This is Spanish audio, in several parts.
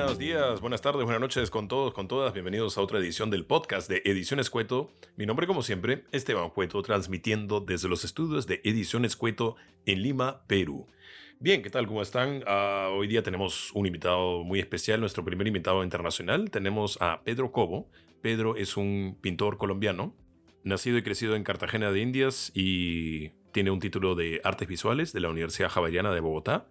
Buenos días, buenas tardes, buenas noches con todos, con todas. Bienvenidos a otra edición del podcast de Ediciones Cueto. Mi nombre, como siempre, Esteban Cueto, transmitiendo desde los estudios de Ediciones Cueto en Lima, Perú. Bien, ¿qué tal? ¿Cómo están? Ah, hoy día tenemos un invitado muy especial, nuestro primer invitado internacional. Tenemos a Pedro Cobo. Pedro es un pintor colombiano, nacido y crecido en Cartagena de Indias y tiene un título de Artes Visuales de la Universidad Javeriana de Bogotá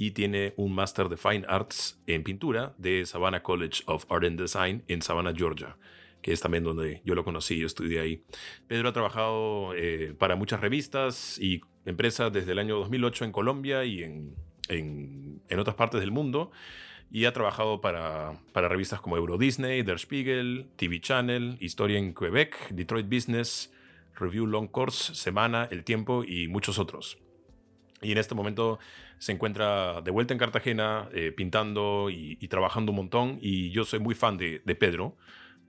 y tiene un Master de Fine Arts en pintura de Savannah College of Art and Design en Savannah, Georgia, que es también donde yo lo conocí, yo estudié ahí. Pedro ha trabajado eh, para muchas revistas y empresas desde el año 2008 en Colombia y en, en, en otras partes del mundo y ha trabajado para, para, revistas como Euro Disney, Der Spiegel, TV Channel, Historia en Quebec, Detroit Business, Review Long Course, Semana, El Tiempo y muchos otros. Y en este momento se encuentra de vuelta en Cartagena eh, pintando y, trabajando un montón. Y yo soy muy fan de, Pedro.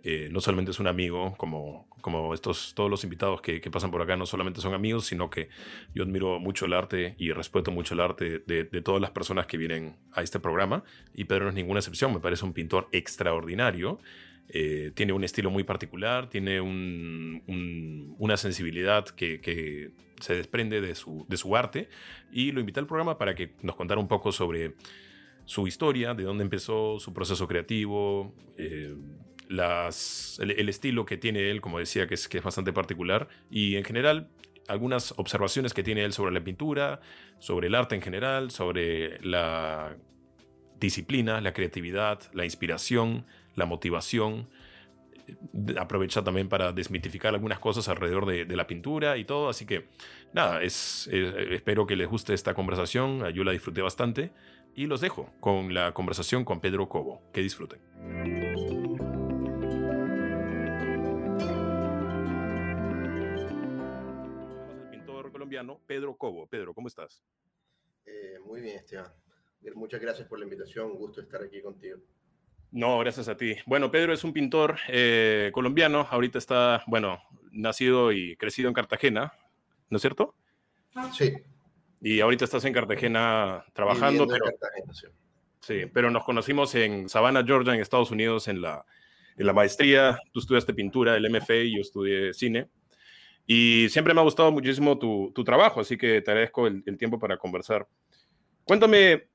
Eh, no solamente es un amigo, como, como estos, todos los invitados que, que, pasan por acá, no solamente son amigos, sino que yo admiro mucho el arte y respeto mucho el arte de, de, todas las personas que vienen a este programa. Y Pedro no es ninguna excepción, me parece un pintor extraordinario. Eh, tiene un estilo muy particular, tiene un, un, una sensibilidad que, se desprende de su, arte. Y lo invité al programa para que nos contara un poco sobre su historia, de dónde empezó, su proceso creativo. Eh, el, estilo que tiene él, como decía, es, que es bastante particular, y en general algunas observaciones que tiene él sobre la pintura, sobre el arte en general, sobre la disciplina, la creatividad, la inspiración, la motivación. Aprovecha también para desmitificar algunas cosas alrededor de, de la pintura y todo. Así que nada, es, es, espero que les guste esta conversación. Yo la disfruté bastante. Y los dejo con la conversación con Pedro Cobo. Que disfruten. colombiano Pedro Cobo. Pedro, ¿cómo estás? Eh, muy bien, Esteban. Muchas gracias por la invitación. Un gusto estar aquí contigo. No, gracias a ti. Bueno, Pedro es un pintor eh, colombiano. Ahorita está, bueno, nacido y crecido en Cartagena, ¿no es cierto? Sí. Y ahorita estás en Cartagena trabajando, pero, en Cartagena, sí. sí. pero nos conocimos en Savannah, Georgia, en Estados Unidos, en la, en la maestría. Tú estudiaste pintura, el MFA, y yo estudié cine. Y siempre me ha gustado muchísimo tu, tu trabajo, así que te agradezco el, el, tiempo para conversar. Cuéntame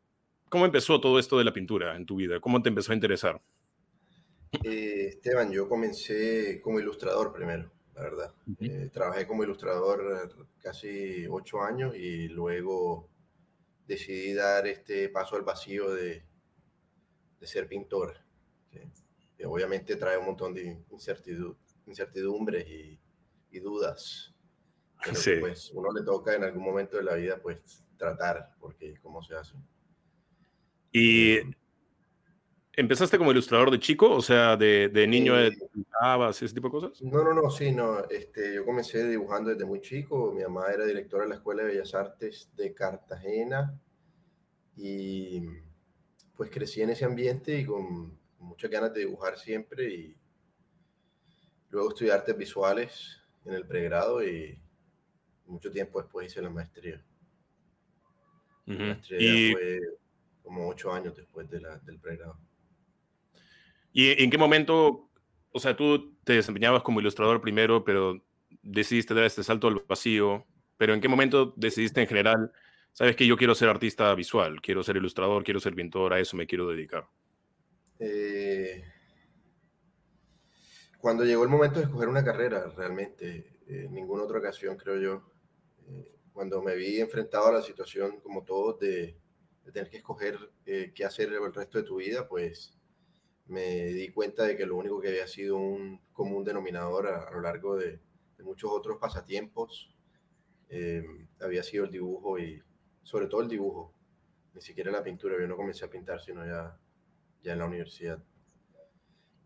cómo empezó todo esto de la pintura en tu vida, cómo te empezó a interesar. Eh, Esteban, yo comencé como ilustrador primero, la verdad. Uh -huh. eh, trabajé como ilustrador casi ocho años y luego decidí dar este paso al vacío de, de ser pintor. Que obviamente trae un montón de incertidumbre, incertidumbres y y dudas. Pero sí. pues uno le toca en algún momento de la vida pues tratar, porque cómo se hace. ¿Y empezaste como ilustrador de chico? O sea, de, de niño eh, dibujabas, ese tipo de cosas? No, no, no, sí, no. Este, yo comencé dibujando desde muy chico. Mi mamá era directora de la Escuela de Bellas Artes de Cartagena y pues crecí en ese ambiente y con muchas ganas de dibujar siempre y luego estudié artes visuales en el pregrado y mucho tiempo después hice la maestría. Uh -huh. La maestría y... fue como ocho años después de la, del pregrado. ¿Y en qué momento, o sea, tú te desempeñabas como ilustrador primero, pero decidiste dar este salto al vacío, pero en qué momento decidiste en general, sabes que yo quiero ser artista visual, quiero ser ilustrador, quiero ser pintor, a eso me quiero dedicar? Eh, cuando llegó el momento de escoger una carrera, realmente, en eh, ninguna otra ocasión, creo yo, eh, cuando me vi enfrentado a la situación, como todos, de tener que escoger eh, qué hacer el resto de tu vida, pues me di cuenta de que lo único que había sido un común denominador a, a lo largo de, de, muchos otros pasatiempos eh, había sido el dibujo y sobre todo el dibujo, ni siquiera la pintura, yo no comencé a pintar sino ya, ya en la universidad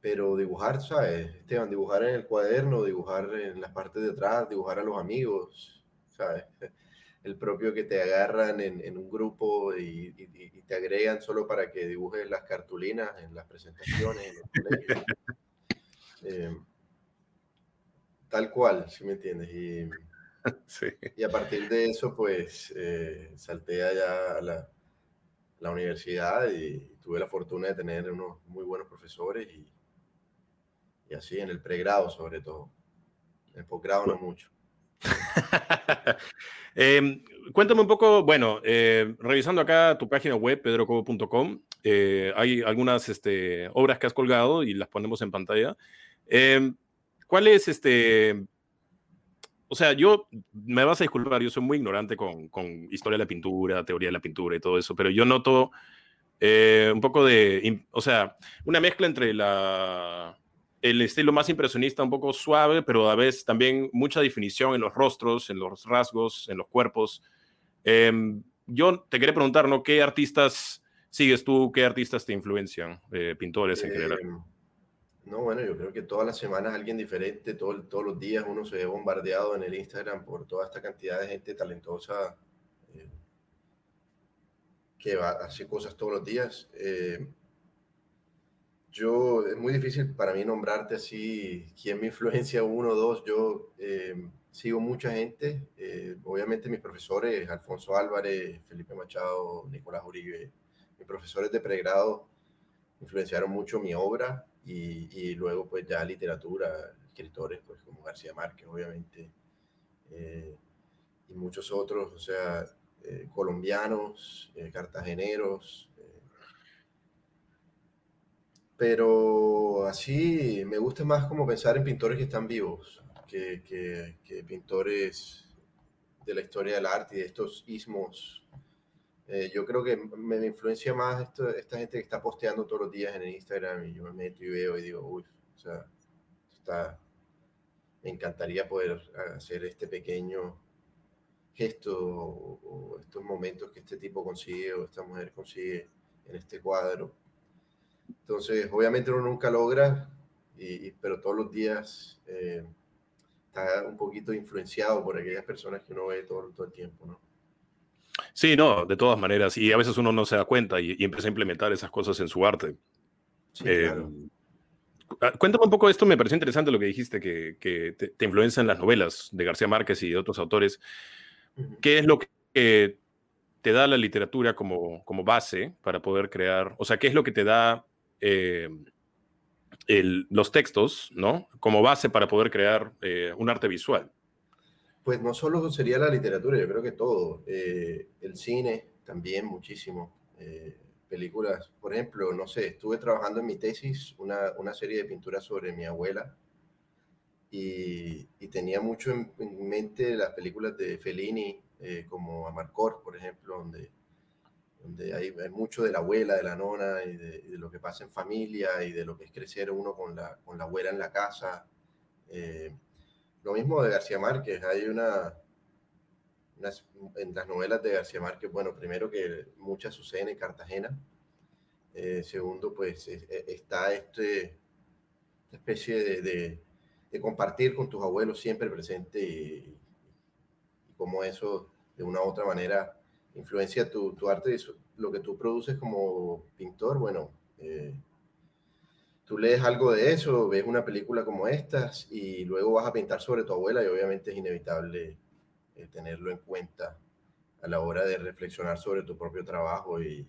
pero dibujar, ¿sabes? Esteban, dibujar en el cuaderno, dibujar en las partes de atrás, dibujar a los amigos, ¿sabes? El propio que te agarran en, en un grupo y, y, y, te agregan solo para que dibujes las cartulinas en las presentaciones. En los eh, tal cual, ¿sí me entiendes? Y, sí. y a partir de eso, pues, eh, salté allá a la, la universidad y tuve la fortuna de tener unos muy buenos profesores y, y así en el pregrado sobre todo. En el posgrado no mucho. Em, cuéntame un poco, bueno, eh, revisando acá tu página web, pedrocobo.com, eh, hay algunas este, obras que has colgado y las ponemos en pantalla. Em, ¿Cuál es este... O sea, yo, me vas a disculpar, yo soy muy ignorante con, con historia de la pintura, teoría de la pintura y todo eso, pero yo noto eh, un poco de, o sea, una mezcla entre la, el estilo más impresionista, un poco suave, pero a veces también mucha definición en los rostros, en los rasgos, en los cuerpos. Em, yo te quería preguntar, ¿no? ¿Qué artistas sigues tú? ¿Qué artistas te influencian? Eh, pintores en general. Em, no, bueno, yo creo que todas las semanas alguien diferente, todo, todos los días uno se ve bombardeado en el Instagram por toda esta cantidad de gente talentosa eh, que va, hace cosas todos los días. Eh, yo, es muy difícil para mí nombrarte así quién me influencia uno o dos. Yo eh, sigo mucha gente, eh, obviamente mis profesores, Alfonso Álvarez, Felipe Machado, Nicolás Uribe, mis profesores de pregrado influenciaron mucho mi obra y, y luego pues ya literatura, escritores pues como García Márquez, obviamente, eh, y muchos otros, o sea, colombianos, cartageneros, pero así me gusta más como pensar en pintores que están vivos, que, que, pintores de la historia del arte y de estos ismos. Eh, yo creo que me, influencia más esto, esta gente que está posteando todos los días en el Instagram y yo me meto y veo y digo, uy, o sea, está, me encantaría poder hacer este pequeño gesto o estos momentos que este tipo consigue o esta mujer consigue en este cuadro entonces, obviamente uno nunca logra, y, pero todos los días eh, está un poquito influenciado por aquellas personas que uno ve todo, todo el tiempo, ¿no? Sí, no, de todas maneras. Y a veces uno no se da cuenta y, empieza a implementar esas cosas en su arte. Sí, eh, ah, Cuéntame un poco esto, me pareció interesante lo que dijiste, que, que te, te, influencian las novelas de García Márquez y de otros autores. ¿Qué es lo que te da la literatura como, como base para poder crear? O sea, ¿qué es lo que te da eh, los textos, ¿no? Como base para poder crear eh, un arte visual. Pues no solo sería la literatura, yo creo que todo. Eh, el cine también muchísimo. películas, por ejemplo, no sé, estuve trabajando en mi tesis una, una serie de pinturas sobre mi abuela y, tenía mucho en, mente las películas de Fellini, como Amarcord, por ejemplo, donde donde hay, mucho de la abuela, de la nona y de, lo que pasa en familia y de lo que es crecer uno con la, con la abuela en la casa. Eh, lo mismo de García Márquez, hay una, en las novelas de García Márquez, bueno, primero que muchas suceden en Cartagena, eh, segundo, pues está este, esta especie de, de, compartir con tus abuelos siempre presente y, y como eso de una u otra manera influencia tu, tu arte, lo que tú produces como pintor, bueno, eh, tú lees algo de eso, ves una película como estas y luego vas a pintar sobre tu abuela y obviamente es inevitable eh, tenerlo en cuenta a la hora de reflexionar sobre tu propio trabajo y,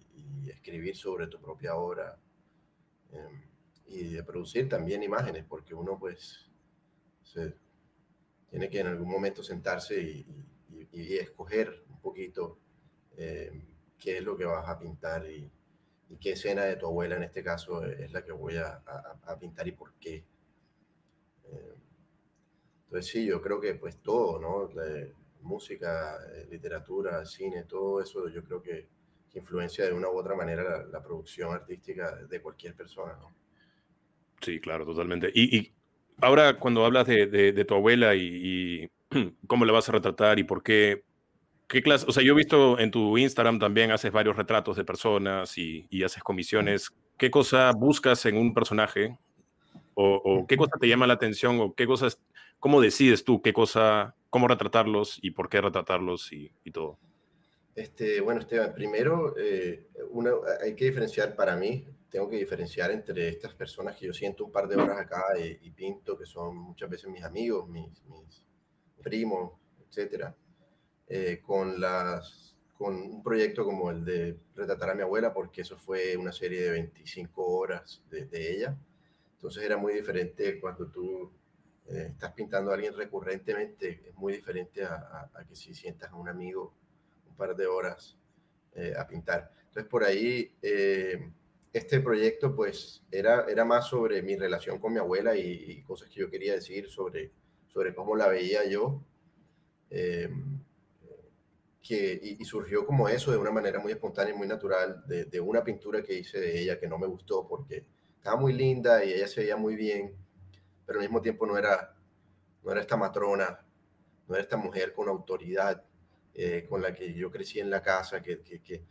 escribir sobre tu propia obra em, y de producir también imágenes, porque uno pues tiene que en algún momento sentarse y, y escoger un poquito eh, qué es lo que vas a pintar y, qué escena de tu abuela en este caso es la que voy a, pintar y por qué. Eh, entonces sí, yo creo que pues todo, ¿no? música, eh, literatura, cine, todo eso yo creo que, influencia de una u otra manera la, producción artística de cualquier persona, ¿no? Sí, claro, totalmente. Y, ahora cuando hablas de, tu abuela y, y, cómo la vas a retratar y por qué, ¿Qué clase? O sea, yo he visto en tu Instagram también haces varios retratos de personas y, haces comisiones. ¿Qué cosa buscas en un personaje? O, qué cosa te llama la atención? ¿O qué cosas, cómo decides tú qué cosa, cómo retratarlos y por qué retratarlos y, todo? Este, bueno, Esteban, primero eh, hay que diferenciar para mí, tengo que diferenciar entre estas personas que yo siento un par de horas acá y, pinto, que son muchas veces mis amigos, mis, mis primos, etcétera eh, con, las, con un proyecto como el de retratar a mi abuela, porque eso fue una serie de 25 horas de, ella. Entonces era muy diferente cuando tú eh, estás pintando a alguien recurrentemente, es muy diferente a, que si sientas a un amigo un par de horas eh, a pintar. Entonces por ahí este proyecto pues era, era más sobre mi relación con mi abuela y, cosas que yo quería decir sobre, sobre cómo la veía yo. Que, y, surgió como eso de una manera muy espontánea y muy natural de, una pintura que hice de ella que no me gustó porque estaba muy linda y ella se veía muy bien, pero al mismo tiempo no era, no era esta matrona, no era esta mujer con autoridad eh, con la que yo crecí en la casa, que, que,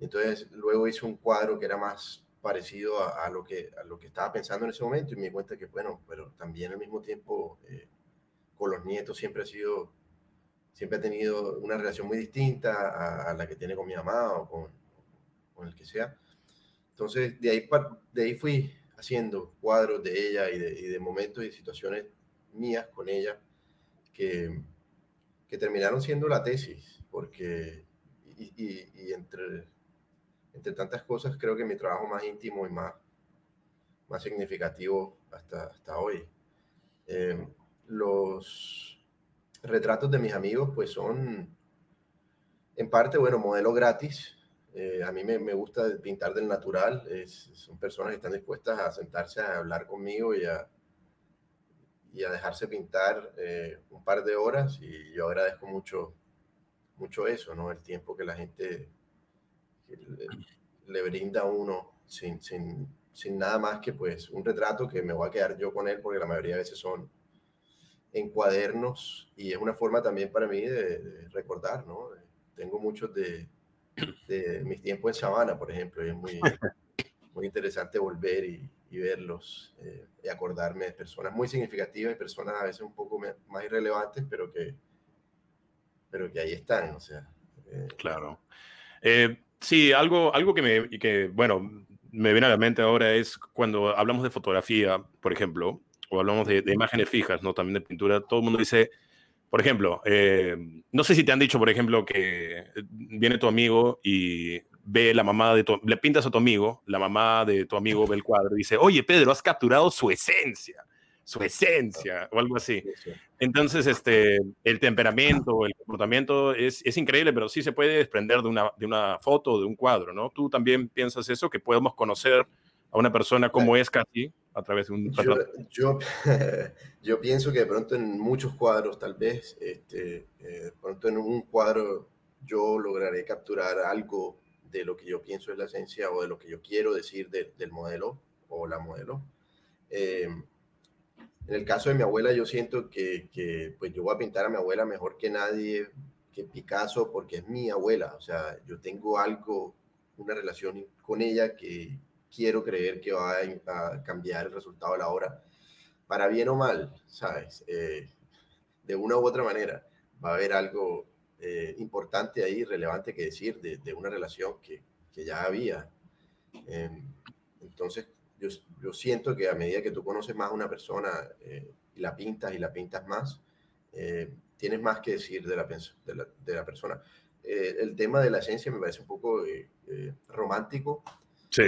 entonces luego hice un cuadro que era más parecido a, lo que, a lo que estaba pensando en ese momento y me di cuenta que, bueno, pero también al mismo tiempo eh, con los nietos siempre ha sido, siempre ha tenido una relación muy distinta a, la que tiene con mi mamá o con, con el que sea. Entonces, de ahí, de ahí fui haciendo cuadros de ella y de, y de momentos y situaciones mías con ella que, que terminaron siendo la tesis, porque, y, y, entre, entre tantas cosas, creo que mi trabajo más íntimo y más, más significativo hasta, hasta hoy. Em, los retratos de mis amigos, pues son, en parte, bueno, modelo gratis. Eh, a mí me, me, gusta pintar del natural. Es, son personas que están dispuestas a sentarse a hablar conmigo y a, y a dejarse pintar eh, un par de horas y yo agradezco mucho, mucho eso, ¿no? El tiempo que la gente le, brinda a uno sin, sin, sin, nada más que pues un retrato que me voy a quedar yo con él porque la mayoría de veces son en cuadernos y es una forma también para mí de, recordar, ¿no? Tengo muchos de, de mis tiempos en Sabana, por ejemplo, y es muy, muy interesante volver y, y verlos eh, y acordarme de personas muy significativas y personas a veces un poco más irrelevantes, pero que, pero que ahí están, o sea. Eh. Claro. Eh, sí, algo, algo que, me, que, bueno, me viene a la mente ahora es cuando hablamos de fotografía, por ejemplo, o hablamos de, de imágenes fijas, ¿no? También de pintura, todo el mundo dice, por ejemplo, no sé si te han dicho, por ejemplo, que viene tu amigo y ve la mamá de tu, le pintas a tu amigo, la mamá de tu amigo ve el cuadro y dice, oye Pedro, has capturado su esencia, su esencia, o algo así. Entonces, este, el temperamento, el comportamiento es, es, increíble, pero sí se puede desprender de una, de una foto, de un cuadro, ¿no? Tú también piensas eso, que podemos conocer a una persona como es casi a través de un... Yo, yo, yo, pienso que de pronto en muchos cuadros, tal vez, este, eh, de pronto en un cuadro yo lograré capturar algo de lo que yo pienso es la esencia o de lo que yo quiero decir del modelo o la modelo. Eh, en el caso de mi abuela, yo siento que, que, pues yo voy a pintar a mi abuela mejor que nadie, que Picasso, porque es mi abuela. O sea, yo tengo algo, una relación con ella que quiero creer que va a, cambiar el resultado de la obra, para bien o mal, ¿sabes? Eh, de una u otra manera, va a haber algo eh, importante ahí, relevante que decir de, de una relación que, que, ya había. Em, entonces, yo, yo, siento que a medida que tú conoces más a una persona eh, y la pintas y la pintas más, eh, tienes más que decir de la, de la, de la persona. el tema de la esencia me parece un poco romántico. Sí.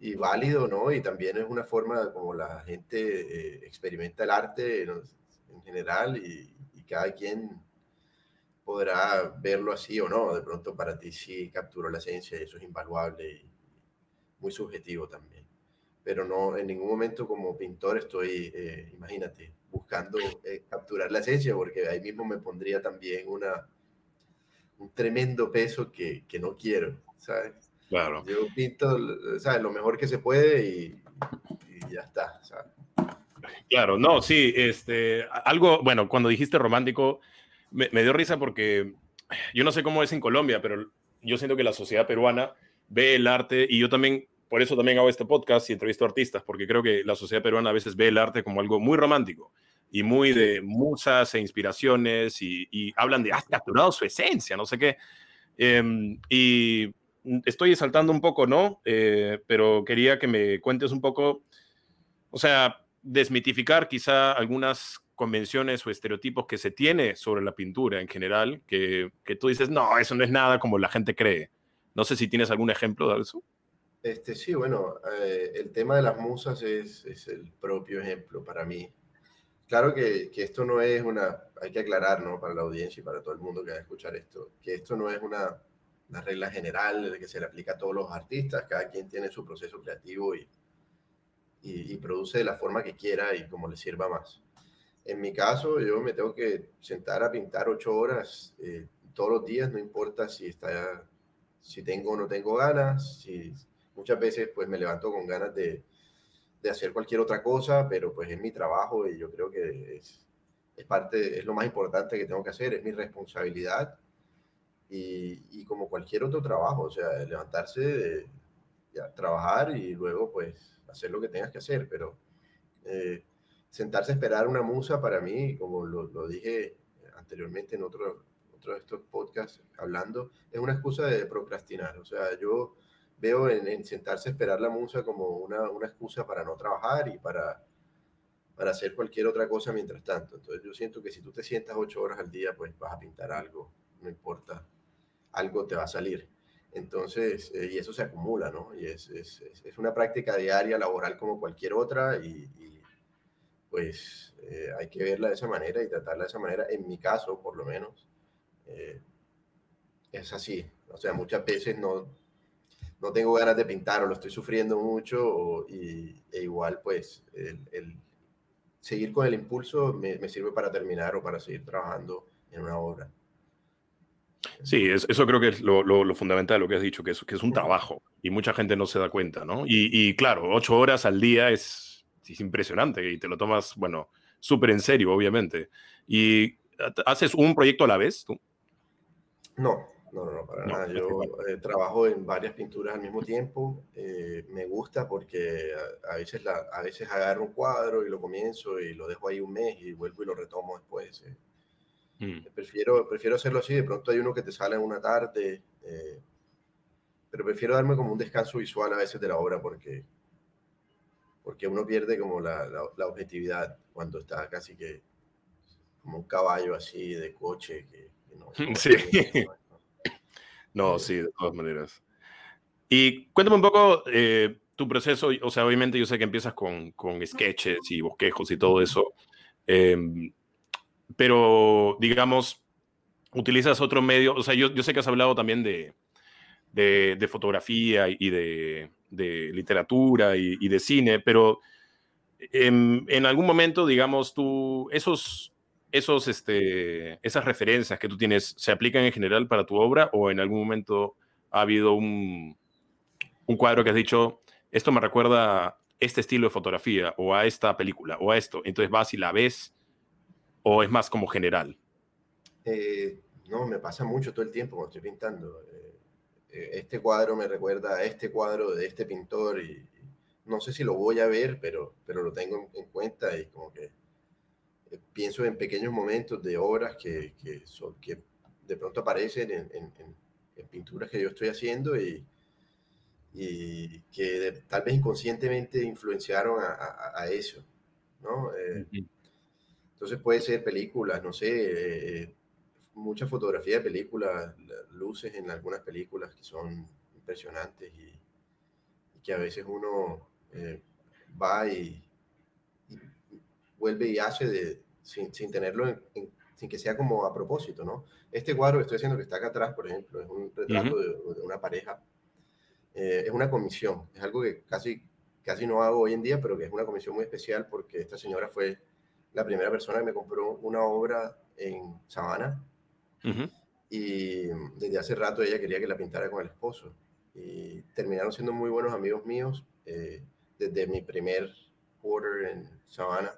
Y, válido, ¿no? Y también es una forma como la gente experimenta el arte en general y, y cada quien podrá verlo así o no. De pronto para ti sí capturó la esencia y eso es invaluable y muy subjetivo también. Pero no, en ningún momento como pintor estoy, eh, imagínate, buscando eh, capturar la esencia, porque ahí mismo me pondría también una, un tremendo peso que, que no quiero, ¿sabes? Claro. Yo pinto, ¿sabes? Lo mejor que se puede y, y ya está, ¿sabes? Claro, no, sí, este, algo, bueno, cuando dijiste romántico, me, dio risa porque yo no sé cómo es en Colombia, pero yo siento que la sociedad peruana ve el arte y yo también, por eso también hago este podcast y entrevisto a artistas, porque creo que la sociedad peruana a veces ve el arte como algo muy romántico y muy de musas e inspiraciones y, hablan de, has capturado su esencia, no sé qué. Em, y estoy saltando un poco, ¿no? Eh, pero quería que me cuentes un poco, o sea, desmitificar quizá algunas convenciones o estereotipos que se tiene sobre la pintura en general, que, que, tú dices, no, eso no es nada como la gente cree. No sé si tienes algún ejemplo de eso. Este, sí, bueno, eh, el tema de las musas es, es, el propio ejemplo para mí. Claro que, que, esto no es una, hay que aclarar, ¿no? Para la audiencia y para todo el mundo que va a escuchar esto, que esto no es una, una regla general que se le aplica a todos los artistas, cada quien tiene su proceso creativo y, y, y produce de la forma que quiera y como le sirva más. En mi caso, yo me tengo que sentar a pintar ocho horas eh, todos los días, no importa si, está, si tengo o no tengo ganas. Si, muchas veces pues me levanto con ganas de, de, hacer cualquier otra cosa, pero pues es mi trabajo y yo creo que es, es parte, es lo más importante que tengo que hacer, es mi responsabilidad. Y, y como cualquier otro trabajo, o sea, levantarse, ya, trabajar y luego pues hacer lo que tengas que hacer, pero... Eh, sentarse a esperar una musa para mí, como lo, lo dije anteriormente en otro, otro de estos podcasts hablando, es una excusa de procrastinar. O sea, yo veo en, en sentarse a esperar la musa como una, una, excusa para no trabajar y para, para hacer cualquier otra cosa mientras tanto. Entonces yo siento que si tú te sientas ocho horas al día, pues vas a pintar algo, no importa, algo te va a salir. Entonces, eh, y eso se acumula, ¿no? Y es, es, es, una práctica diaria, laboral como cualquier otra y, pues eh, hay que verla de esa manera y tratarla de esa manera. En mi caso, por lo menos, eh, es así. O sea, muchas veces no, no tengo ganas de pintar o lo estoy sufriendo mucho y, e igual pues el, seguir con el impulso me, sirve para terminar o para seguir trabajando en una obra. Sí, es, eso creo que es lo, lo, lo, fundamental, lo que has dicho, que es, que es un trabajo y mucha gente no se da cuenta, ¿no? Y, y claro, ocho horas al día es es impresionante y te lo tomas, bueno, súper en serio, obviamente. ¿Y haces un proyecto a la vez tú? No, no, no, para no, nada. Yo eh, trabajo en varias pinturas al mismo tiempo. Eh, me gusta porque a, a, veces la, a veces agarro un cuadro y lo comienzo y lo dejo ahí un mes y vuelvo y lo retomo después. Eh. Mm. Prefiero, prefiero hacerlo así. De pronto hay uno que te sale en una tarde, eh, pero prefiero darme como un descanso visual a veces de la obra porque porque uno pierde como la, la, la, objetividad cuando está casi que como un caballo así de coche. Que, que no, sí. no, sí, de todas maneras. Y cuéntame un poco eh, tu proceso, o sea, obviamente yo sé que empiezas con, con sketches y bosquejos y todo eso, eh, pero digamos, utilizas otro medio, o sea, yo, yo sé que has hablado también de, de, fotografía y de, literatura y, de cine, pero en, algún momento, digamos, tú, esos, esos, este, esas referencias que tú tienes, ¿se aplican en general para tu obra o en algún momento ha habido un, un cuadro que has dicho, esto me recuerda este estilo de fotografía o a esta película o a esto? Entonces vas y la ves o es más como general? Eh, no, me pasa mucho todo el tiempo cuando estoy pintando. Eh, eh, este cuadro me recuerda a este cuadro de este pintor y no sé si lo voy a ver, pero, pero lo tengo en, cuenta y como que eh, pienso en pequeños momentos de obras que, que, son, que de pronto aparecen en, en, en, pinturas que yo estoy haciendo y, y que de, tal vez inconscientemente influenciaron a, a, a eso, ¿no? Uh -huh. Entonces puede ser películas, no sé, eh, mucha fotografía de películas, luces en algunas películas que son impresionantes y, y que a veces uno eh, va y, y, vuelve y hace de, sin, sin tenerlo, en, en, sin que sea como a propósito, ¿no? Este cuadro que estoy haciendo que está acá atrás, por ejemplo, es un retrato uh -huh. de, de, una pareja. Eh, es una comisión, es algo que casi, casi no hago hoy en día, pero que es una comisión muy especial porque esta señora fue la primera persona que me compró una obra en Sabana, Uh -huh. Y desde hace rato ella quería que la pintara con el esposo. Y terminaron siendo muy buenos amigos míos eh, desde mi primer quarter en Savannah.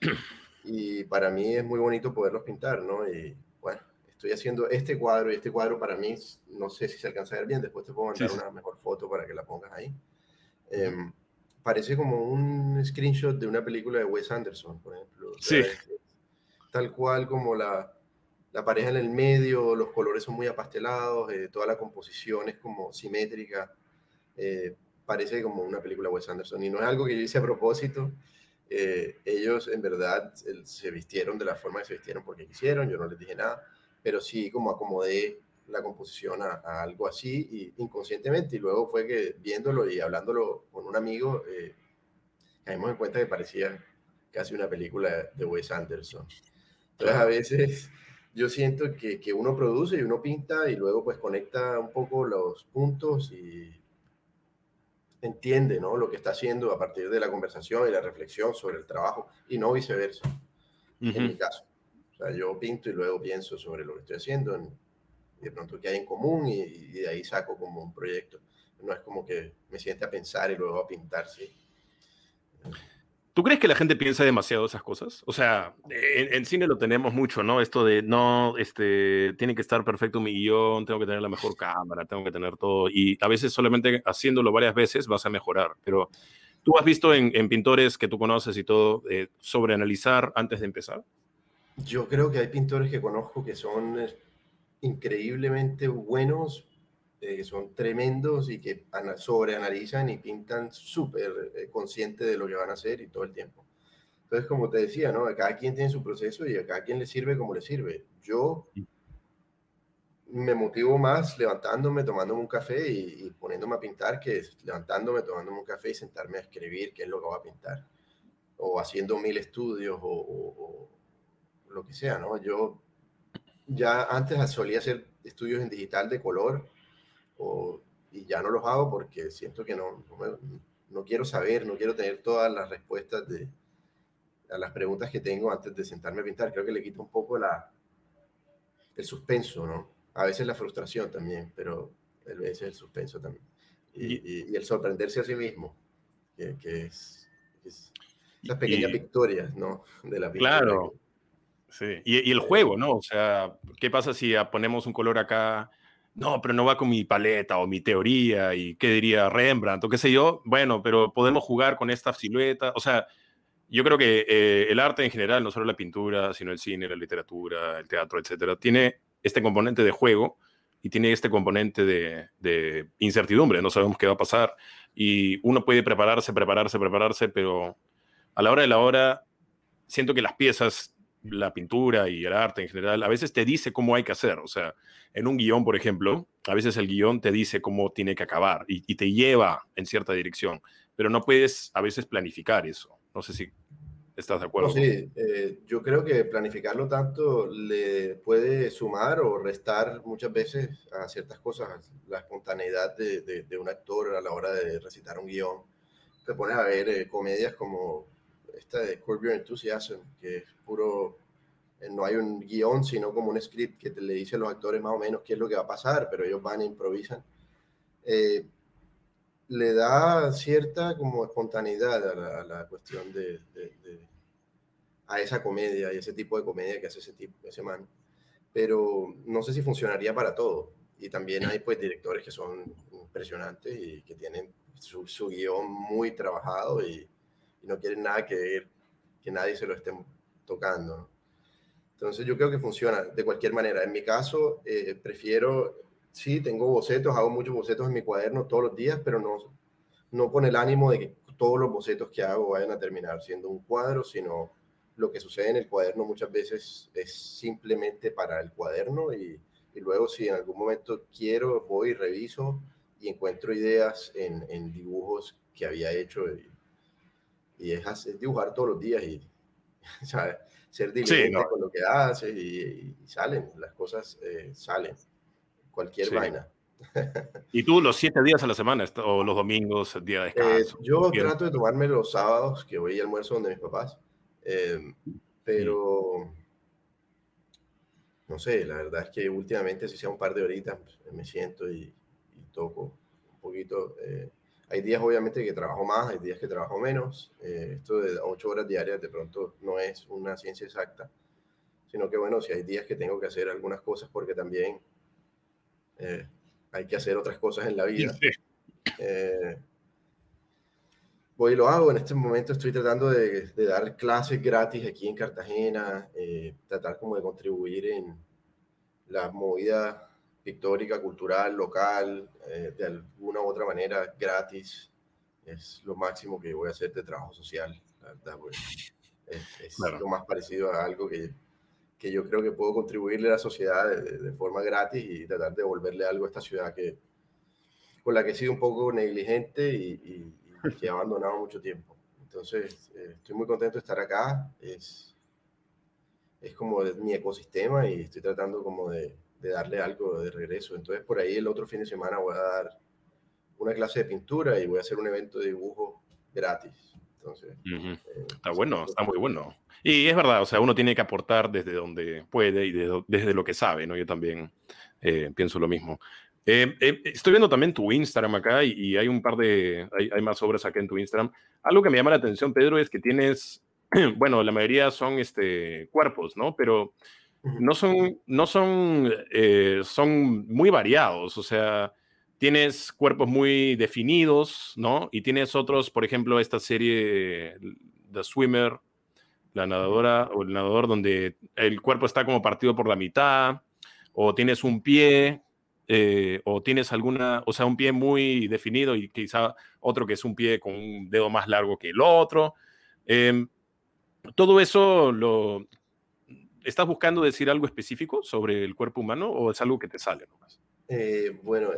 Y para mí es muy bonito poderlos pintar, ¿no? Y bueno, estoy haciendo este cuadro y este cuadro para mí, no sé si se alcanza a ver bien, después te puedo mandar sí. una mejor foto para que la pongas ahí. Eh, parece como un screenshot de una película de Wes Anderson, por ejemplo. O sea, sí. Tal cual como la, la pareja en el medio, los colores son muy apastelados, eh, toda la composición es como simétrica, eh, parece como una película Wes Anderson y no es algo que yo hice a propósito, Eh, ellos en verdad se vistieron de la forma que se vistieron porque quisieron, yo no les dije nada, pero sí como acomodé la composición a, algo así y inconscientemente y luego fue que viéndolo y hablándolo con un amigo eh, caímos en cuenta que parecía casi una película de Wes Anderson. Entonces a veces yo siento que, que uno produce y uno pinta y luego pues conecta un poco los puntos y entiende ¿no? lo que está haciendo a partir de la conversación y la reflexión sobre el trabajo y no viceversa, en mi caso. O sea, yo pinto y luego pienso sobre lo que estoy haciendo, en, de pronto qué hay en común y, de ahí saco como un proyecto. No es como que me siente a pensar y luego a pintar, sí. ¿Tú crees que la gente piensa demasiado esas cosas? O sea, en, cine lo tenemos mucho, ¿no? Esto de, no, este, tiene que estar perfecto mi guion, tengo que tener la mejor cámara, tengo que tener todo. Y a veces solamente haciéndolo varias veces vas a mejorar. Pero tú has visto en, pintores que tú conoces y todo, eh, sobreanalizar antes de empezar. Yo creo que hay pintores que conozco que son increíblemente buenos, eh, son tremendos y que sobreanalizan y pintan súper eh, consciente de lo que van a hacer y todo el tiempo. Entonces, como te decía, ¿no? Cada quien tiene su proceso y a cada quien le sirve como le sirve. Yo me motivo más levantándome, tomándome un café y, poniéndome a pintar que levantándome, tomándome un café y sentarme a escribir qué es lo que voy a pintar. O haciendo mil estudios o, o lo que sea, ¿no? Yo ya antes solía hacer estudios en digital de color y ya no los hago porque siento que no, no, quiero saber, no quiero tener todas las respuestas de, a las preguntas que tengo antes de sentarme a pintar. Creo que le quita un poco la, el suspenso, ¿no? A veces la frustración también, pero a veces el suspenso también. Y, el sorprenderse a sí mismo, que, es, las pequeñas victorias, ¿no? De la. Claro. Sí. Y, el juego, ¿no? O sea, ¿qué pasa si ponemos un color acá? No, pero no va con mi paleta o mi teoría y qué diría Rembrandt o qué sé yo. Bueno, pero podemos jugar con esta silueta. O sea, yo creo que eh, el arte en general, no solo la pintura, sino el cine, la literatura, el teatro, etcétera, tiene este componente de juego y tiene este componente de, de, incertidumbre. No sabemos qué va a pasar y uno puede prepararse, prepararse, prepararse, pero a la hora de la hora siento que las piezas la pintura y el arte en general, a veces te dice cómo hay que hacer. O sea, en un guion, por ejemplo, a veces el guion te dice cómo tiene que acabar y, te lleva en cierta dirección, pero no puedes a veces planificar eso. No sé si estás de acuerdo. sí, eh, yo creo que planificarlo tanto le puede sumar o restar muchas veces a ciertas cosas, la espontaneidad de, un actor a la hora de recitar un guion. Te pones a ver eh, comedias como esta de Curb Your Enthusiasm, que es puro, eh, no hay un guion, sino como un script que te le dice a los actores más o menos qué es lo que va a pasar, pero ellos van e improvisan. Eh, le da cierta como espontaneidad a la, cuestión de, a esa comedia y ese tipo de comedia que hace ese tipo, ese man. Pero no sé si funcionaría para todo. Y también hay pues directores que son impresionantes y que tienen su, su guion muy trabajado y, y no quieren nada que nadie se lo esté tocando. Entonces yo creo que funciona de cualquier manera. En mi caso, eh, prefiero, sí, tengo bocetos, hago muchos bocetos en mi cuaderno todos los días, pero no, no con el ánimo de que todos los bocetos que hago vayan a terminar siendo un cuadro, sino lo que sucede en el cuaderno muchas veces es simplemente para el cuaderno y, luego si en algún momento quiero, voy y reviso y encuentro ideas en, dibujos que había hecho y es, dibujar todos los días y ser diligente con lo que haces y, salen, las cosas eh, salen, cualquier vaina. ¿Y tú los siete días a la semana o los domingos, día de descanso? Eh, yo trato de tomarme los sábados, que voy y almuerzo donde mis papás, eh, pero no sé, la verdad es que últimamente si sea un par de horitas pues, me siento y, y toco un poquito. Hay días obviamente que trabajo más, hay días que trabajo menos. Eh, esto de ocho horas diarias de pronto no es una ciencia exacta, sino que bueno, si hay días que tengo que hacer algunas cosas porque también eh, hay que hacer otras cosas en la vida. Eh, voy y lo hago. En este momento estoy tratando de, de dar clases gratis aquí en Cartagena, tratar como de contribuir en la movida pictórica, cultural, local, eh, de alguna u otra manera gratis. Es lo máximo que voy a hacer de trabajo social la verdad, pues, es, lo más parecido a algo que, que, yo creo que puedo contribuirle a la sociedad de, forma gratis y tratar de devolverle algo a esta ciudad que, con la que he sido un poco negligente y, que he abandonado mucho tiempo. Entonces, eh, estoy muy contento de estar acá. Es, es como mi ecosistema y estoy tratando como de, de darle algo de regreso. Entonces, por ahí el otro fin de semana voy a dar una clase de pintura y voy a hacer un evento de dibujo gratis. Entonces, eh, está bueno, está muy bueno. Y es verdad, o sea, uno tiene que aportar desde donde puede y desde, lo que sabe, ¿no? Yo también eh, pienso lo mismo. Eh, estoy viendo también tu Instagram acá y, hay un par de, hay, hay, más obras acá en tu Instagram. Algo que me llama la atención, Pedro, es que tienes, bueno, la mayoría son este, cuerpos, ¿no? Pero no son, no son, son muy variados, o sea, tienes cuerpos muy definidos, ¿no? Y tienes otros, por ejemplo, esta serie The Swimmer, la nadadora o el nadador donde el cuerpo está como partido por la mitad, o tienes un pie, eh, o tienes alguna, o sea, un pie muy definido y quizá otro que es un pie con un dedo más largo que el otro. Em, todo eso lo... ¿Estás buscando decir algo específico sobre el cuerpo humano o es algo que te sale nomás? Eh, bueno,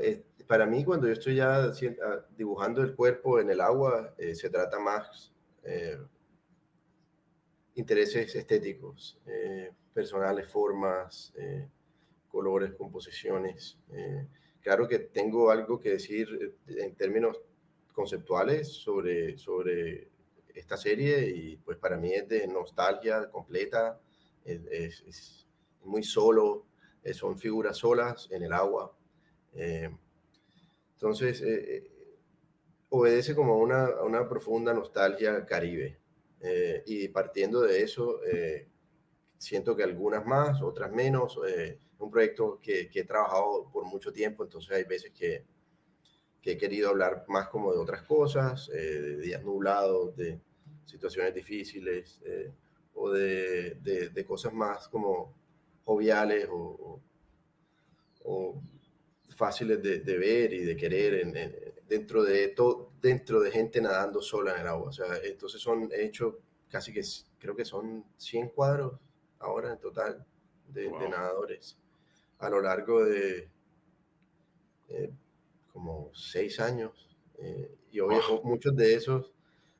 para mí cuando yo estoy ya ah, dibujando el cuerpo en el agua, eh, se trata más eh, intereses estéticos, personales, formas, colores, composiciones. claro que tengo algo que decir en términos conceptuales sobre, sobre esta serie y pues para mí es de nostalgia completa, es, es muy solo, son figuras solas en el agua. Entonces, eh, eh, obedece como una, una profunda nostalgia caribe. Eh, y partiendo de eso, siento que algunas más, otras menos. es un proyecto que, que, he trabajado por mucho tiempo, entonces hay veces que, que he querido hablar más como de otras cosas, de días nublados, de situaciones difíciles, o de, de, de, cosas más como joviales o, o fáciles de, ver y de querer dentro, de todo, dentro de gente nadando sola en el agua. O sea, entonces son hechos casi que creo que son 100 cuadros ahora en total de, nadadores a lo largo de eh, como seis años. Eh, y obvio, muchos de esos,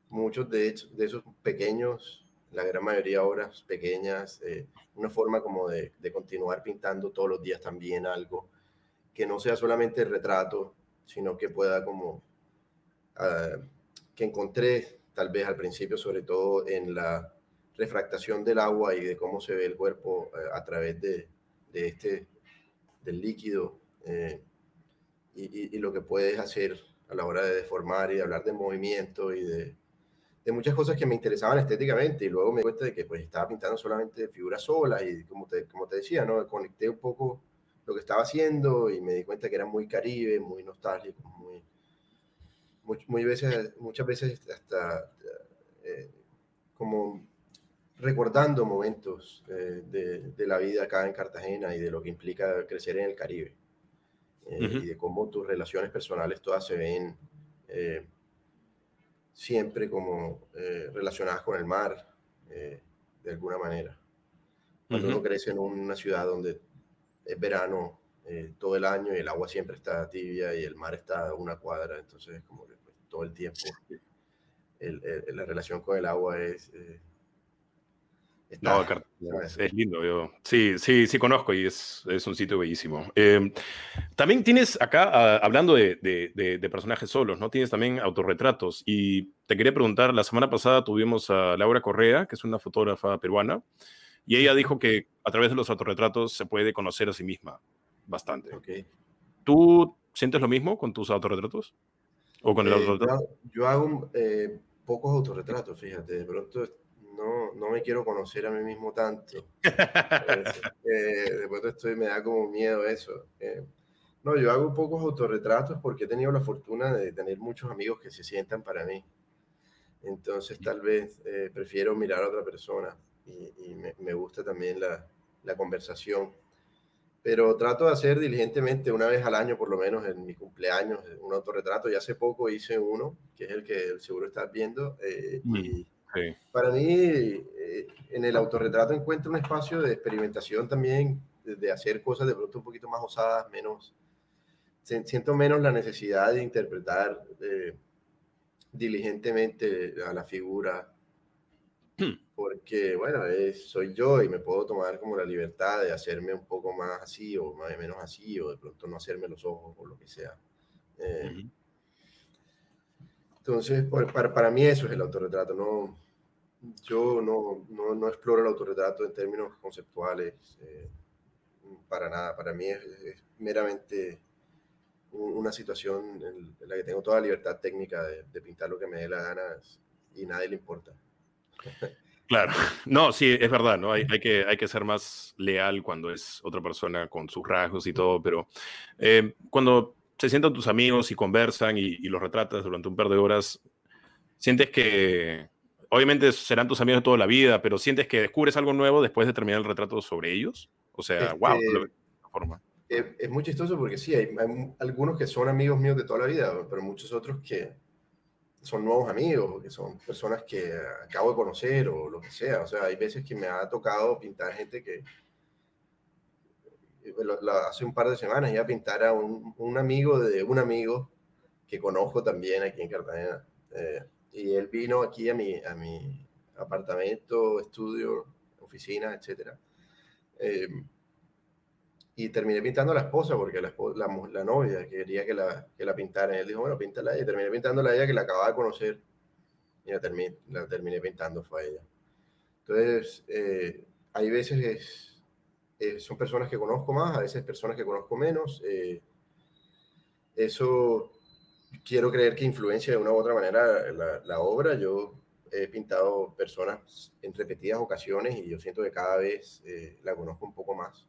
muchos de, de, esos pequeños, la gran mayoría obras pequeñas, eh, una forma como de, continuar pintando todos los días también algo que no sea solamente el retrato, sino que pueda como, ah, que encontré tal vez al principio, sobre todo en la refractación del agua y de cómo se ve el cuerpo eh, a través de, de, este, del líquido eh, y, y, lo que puedes hacer a la hora de deformar y de hablar de movimiento y de, de muchas cosas que me interesaban estéticamente y luego me di cuenta de que pues estaba pintando solamente figuras solas y como te, como te decía, ¿no? Conecté un poco lo que estaba haciendo y me di cuenta que era muy caribe, muy nostálgico, muy, muy, veces, muchas veces hasta eh, como recordando momentos eh, de, de, la vida acá en Cartagena y de lo que implica crecer en el Caribe eh, y de cómo tus relaciones personales todas se ven siempre como relacionadas con el mar de alguna manera. Cuando uno crece en una ciudad donde es verano eh, todo el año y el agua siempre está tibia y el mar está a una cuadra, entonces como que pues, todo el tiempo la relación con el agua es... Eh, no, es, lindo. Yo, sí, sí, sí conozco y es, es un sitio bellísimo. Em, también tienes acá, ah, hablando de, de, de, personajes solos, ¿no? Tienes también autorretratos. Y te quería preguntar, la semana pasada tuvimos a Laura Correa, que es una fotógrafa peruana, y ella dijo que a través de los autorretratos se puede conocer a sí misma bastante. Okay. ¿Tú sientes lo mismo con tus autorretratos? ¿O con el eh, Yo, hago eh, pocos autorretratos, fíjate. De pronto no, no me quiero conocer a mí mismo tanto. eh, de pronto estoy, me da como miedo eso. Eh, no, yo hago pocos autorretratos porque he tenido la fortuna de tener muchos amigos que se sientan para mí. Entonces tal vez prefiero mirar a otra persona y, me, gusta también la, la, conversación. Pero trato de hacer diligentemente una vez al año, por lo menos en mi cumpleaños, un autorretrato. Y hace poco hice uno, que es el que seguro estás viendo. Eh, y, para mí, eh, en el autorretrato encuentro un espacio de experimentación también, de, hacer cosas de pronto un poquito más osadas, menos, siento menos la necesidad de interpretar eh, diligentemente a la figura, porque, bueno, soy yo y me puedo tomar como la libertad de hacerme un poco más así o más o menos así, o de pronto no hacerme los ojos o lo que sea. Eh, entonces, para, para, mí eso es el autorretrato. No, yo no, no, no exploro el autorretrato en términos conceptuales, eh, para nada. Para mí es, meramente una situación en, la que tengo toda la libertad técnica de, pintar lo que me dé la gana y nadie le importa. Claro, no, sí, es verdad, ¿no? Hay, hay, que, hay que ser más leal cuando es otra persona con sus rasgos y todo, pero eh, cuando se sientan tus amigos y conversan y, los retratas durante un par de horas, sientes que, obviamente serán tus amigos de toda la vida, pero sientes que descubres algo nuevo después de terminar el retrato sobre ellos. O sea, wow, este, forma. Es, es, muy chistoso porque sí, hay, hay, algunos que son amigos míos de toda la vida, pero muchos otros que son nuevos amigos, que son personas que acabo de conocer o lo que sea. O sea, hay veces que me ha tocado pintar gente que eh, hace un par de semanas iba a pintar a un, un, amigo de un amigo que conozco también aquí en Cartagena. Eh, y él vino aquí a mi, a mi apartamento, estudio, oficina, etc. Eh, y terminé pintando a la esposa porque la, la, novia quería que la, que la pintara. Y él dijo, bueno, píntala Y terminé pintando a ella que la acababa de conocer. Y la terminé, la terminé pintando, fue a ella. Entonces, eh, hay veces es, son personas que conozco más, a veces personas que conozco menos. Eh, eso quiero creer que influencia de una u otra manera la, la obra. Yo he pintado personas en repetidas ocasiones y yo siento que cada vez eh, la conozco un poco más.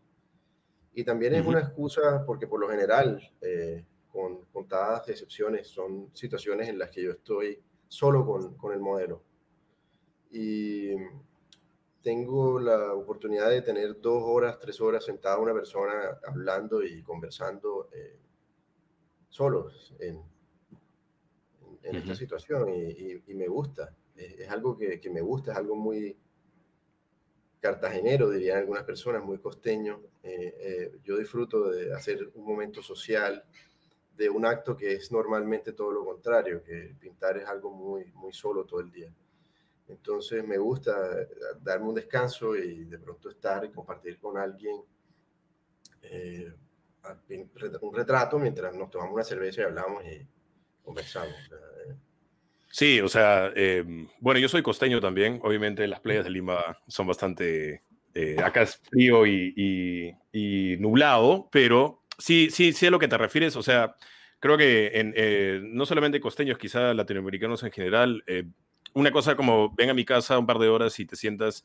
Y también es una excusa porque por lo general, eh, con contadas excepciones, son situaciones en las que yo estoy solo con, con, el modelo. Y tengo la oportunidad de tener dos horas, tres horas sentada una persona hablando y conversando eh, solos en, en, esta situación y, y, me gusta. Es, es algo que, que, me gusta, es algo muy, cartagenero, dirían algunas personas, muy costeño. Eh, eh, yo disfruto de hacer un momento social, de un acto que es normalmente todo lo contrario, que pintar es algo muy, muy solo todo el día. Entonces me gusta eh, darme un descanso y de pronto estar y compartir con alguien un retrato mientras nos tomamos una cerveza y hablamos y conversamos. Sí, o sea, em, bueno, yo soy costeño también. Obviamente las playas de Lima son bastante... Eh, acá es frío y, nublado, pero sí, sí, sí a lo que te refieres. O sea, creo que eh, no solamente costeños, quizá latinoamericanos en general, eh, una cosa como ven a mi casa un par de horas y te sientas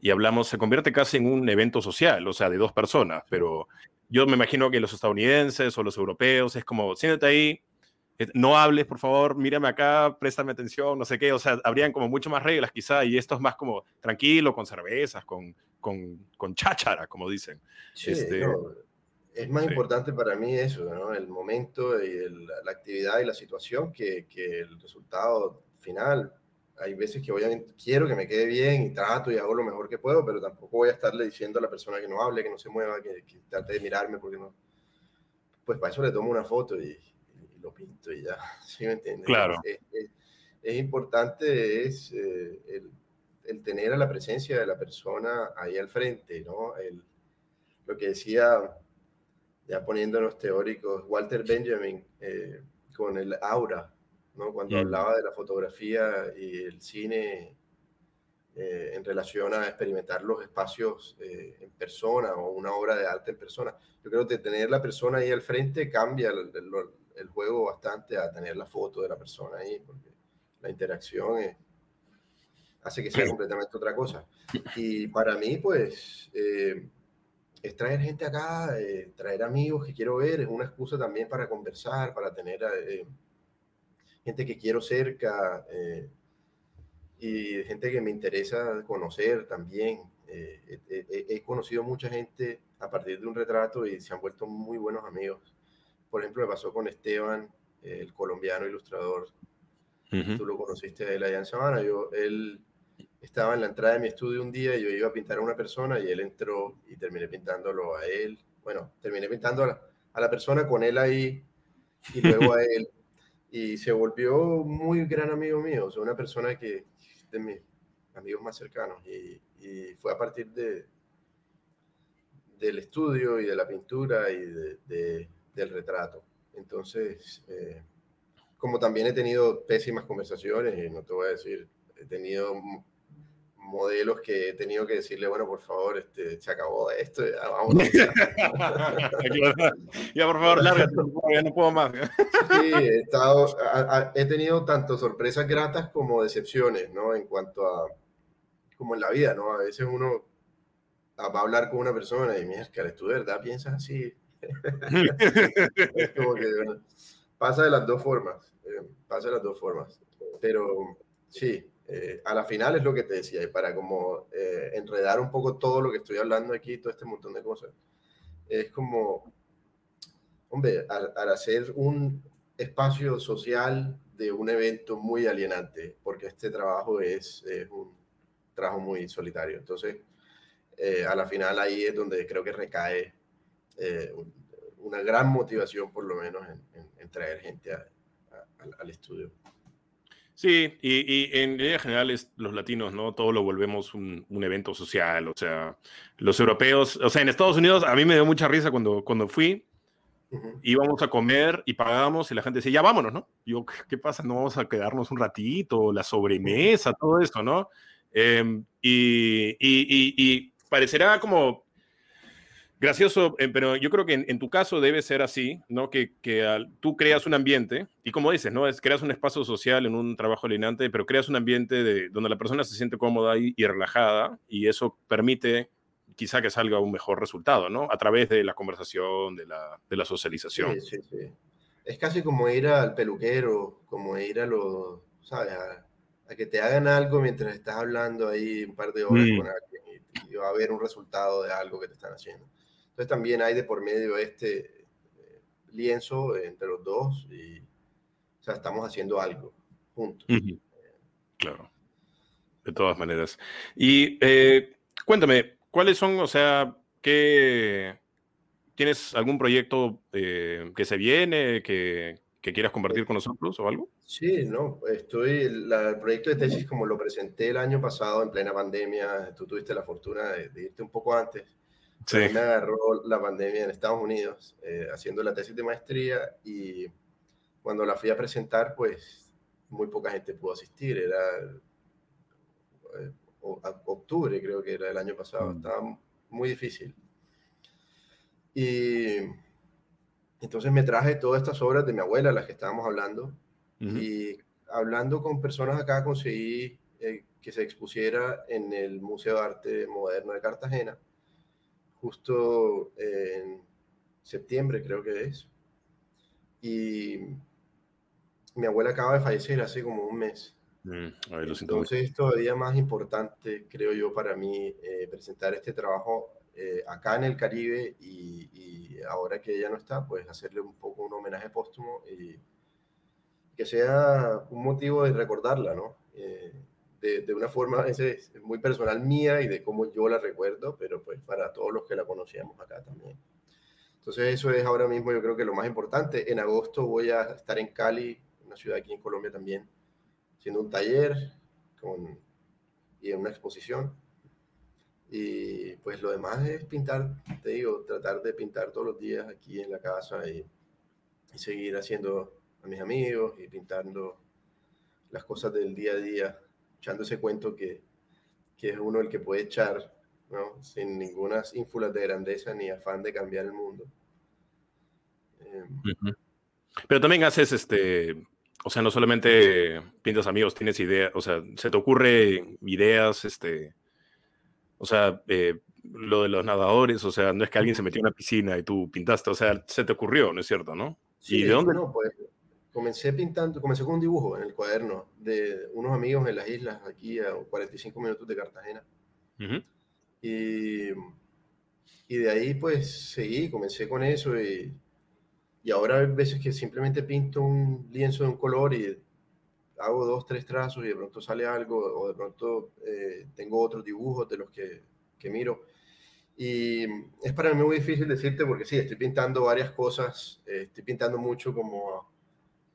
y hablamos, se convierte casi en un evento social, o sea, de dos personas, pero yo me imagino que los estadounidenses o los europeos es como, siéntate ahí, eh, no hables, por favor, mírame acá, préstame atención, no sé qué, o sea, habrían como mucho más reglas quizá, y esto es más como tranquilo, con cervezas, con, con, con cháchara, como dicen. este, es más importante para mí eso, ¿no? el momento y la actividad y la situación que, que, el resultado final. Hay veces que obviamente quiero que me quede bien y trato y hago lo mejor que puedo, pero tampoco voy a estarle diciendo a la persona que no hable, que no se mueva, que, que trate de mirarme porque no. Pues para eso le tomo una foto y, lo pinto y ya, ¿sí me entiendes? Claro. Es, importante es eh, el, el, tener a la presencia de la persona ahí al frente, ¿no? El, lo que decía, ya poniéndonos teóricos, Walter Benjamin eh, con el aura, ¿no? Cuando hablaba de la fotografía y el cine eh, en relación a experimentar los espacios en persona o una obra de arte en persona. Yo creo que tener la persona ahí al frente cambia el, el juego bastante a tener la foto de la persona ahí, porque la interacción hace que sea completamente otra cosa. Y para mí, pues, eh, es traer gente acá, eh, traer amigos que quiero ver, es una excusa también para conversar, para tener eh, gente que quiero cerca y gente que me interesa conocer también. he conocido mucha gente a partir de un retrato y se han vuelto muy buenos amigos por ejemplo, me pasó con Esteban, el colombiano ilustrador. Tú lo conociste a él allá en Sabana. Yo, él estaba en la entrada de mi estudio un día y yo iba a pintar a una persona y él entró y terminé pintándolo a él. Bueno, terminé pintando a la, persona con él ahí y luego a él. Y se volvió muy gran amigo mío, o sea, una persona que de mis amigos más cercanos. Y, fue a partir de, del estudio y de la pintura y de, del retrato. Entonces, eh, como también he tenido pésimas conversaciones, y no te voy a decir, he tenido modelos que he tenido que decirle, bueno, por favor, este, se acabó esto, ya, vamos. ya, por favor, lárgate, ya no puedo más. sí, he, estado, he tenido tanto sorpresas gratas como decepciones, ¿no? En cuanto a, como en la vida, ¿no? A veces uno va a hablar con una persona y mira, que tú de verdad piensas así. Pasa de las dos formas, eh, pasa de las dos formas. Pero sí, eh, a la final es lo que te decía, y para como eh, enredar un poco todo lo que estoy hablando aquí, todo este montón de cosas, es como, hombre, al, hacer un espacio social de un evento muy alienante, porque este trabajo es, un trabajo muy solitario. Entonces, eh, a la final ahí es donde creo que recae una gran motivación, por lo menos, en, traer gente al estudio. Sí, y, en línea general los latinos, ¿no? Todo lo volvemos un, evento social, o sea, los europeos, o sea, en Estados Unidos a mí me dio mucha risa cuando, cuando fui, íbamos a comer y pagábamos y la gente decía, ya vámonos, ¿no? yo, ¿qué pasa? No vamos a quedarnos un ratito, la sobremesa, todo esto, ¿no? Em, y, y parecerá como Gracioso, eh, pero yo creo que en, tu caso debe ser así, ¿no? Que, que tú creas un ambiente, y como dices, ¿no? Es, creas un espacio social en un trabajo alienante, pero creas un ambiente de, donde la persona se siente cómoda y, relajada, y eso permite quizá que salga un mejor resultado, ¿no? A través de la conversación, de la, de la socialización. Sí, sí, sí. Es casi como ir al peluquero, como ir a los, ¿sabes? A, que te hagan algo mientras estás hablando ahí un par de horas mm. con alguien y, y va a haber un resultado de algo que te están haciendo. Entonces también hay de por medio este eh, lienzo entre los dos y o sea, estamos haciendo algo juntos. Claro, de todas maneras. Y eh, cuéntame, ¿cuáles son, o sea, qué... ¿Tienes algún proyecto eh, que se viene, que, que, quieras compartir con nosotros o algo? Sí, no, estoy, el proyecto de tesis como lo presenté el año pasado en plena pandemia, tú tuviste la fortuna de irte un poco antes, Sí. Me agarró la pandemia en Estados Unidos eh, haciendo la tesis de maestría y cuando la fui a presentar, pues muy poca gente pudo asistir. Era eh, octubre, creo que era el año pasado. Mm. Estaba muy difícil. Y entonces me traje todas estas obras de mi abuela, las que estábamos hablando, y hablando con personas acá conseguí eh, que se expusiera en el Museo de Arte Moderno de Cartagena justo en septiembre creo que es. Y mi abuela acaba de fallecer hace como un mes. Mm, Entonces es todavía más importante, creo yo, para mí eh, presentar este trabajo eh, acá en el Caribe y, ahora que ella no está, pues hacerle un poco un homenaje póstumo y que sea un motivo de recordarla, ¿no? Eh, de, una forma es muy personal mía y de cómo yo la recuerdo, pero pues para todos los que la conocíamos acá también. Entonces eso es ahora mismo yo creo que lo más importante. En agosto voy a estar en Cali, una ciudad aquí en Colombia también, haciendo un taller con, y una exposición. Y pues lo demás es pintar, te digo, tratar de pintar todos los días aquí en la casa y seguir haciendo a mis amigos y pintando las cosas del día a día echando ese cuento que, que es uno el que puede echar, ¿no? Sin ninguna ínfulas de grandeza ni afán de cambiar el mundo. Em, Pero también haces este, o sea, no solamente pintas amigos, tienes ideas, o sea, se te ocurre ideas, este, o sea, eh, lo de los nadadores, o sea, no es que alguien se metió en una piscina y tú pintaste, o sea, se te ocurrió, ¿no es cierto, no? Sí, ¿Y de dónde? No, pues, comencé pintando, comencé con un dibujo en el cuaderno de unos amigos en las islas, aquí a 45 minutos de Cartagena. y, y, de ahí pues seguí, comencé con eso y, y ahora hay veces que simplemente pinto un lienzo de un color y hago dos, tres trazos y de pronto sale algo, o de pronto eh, tengo otros dibujos de los que, que, miro. Y es para mí muy difícil decirte porque sí, estoy pintando varias cosas, eh, estoy pintando mucho como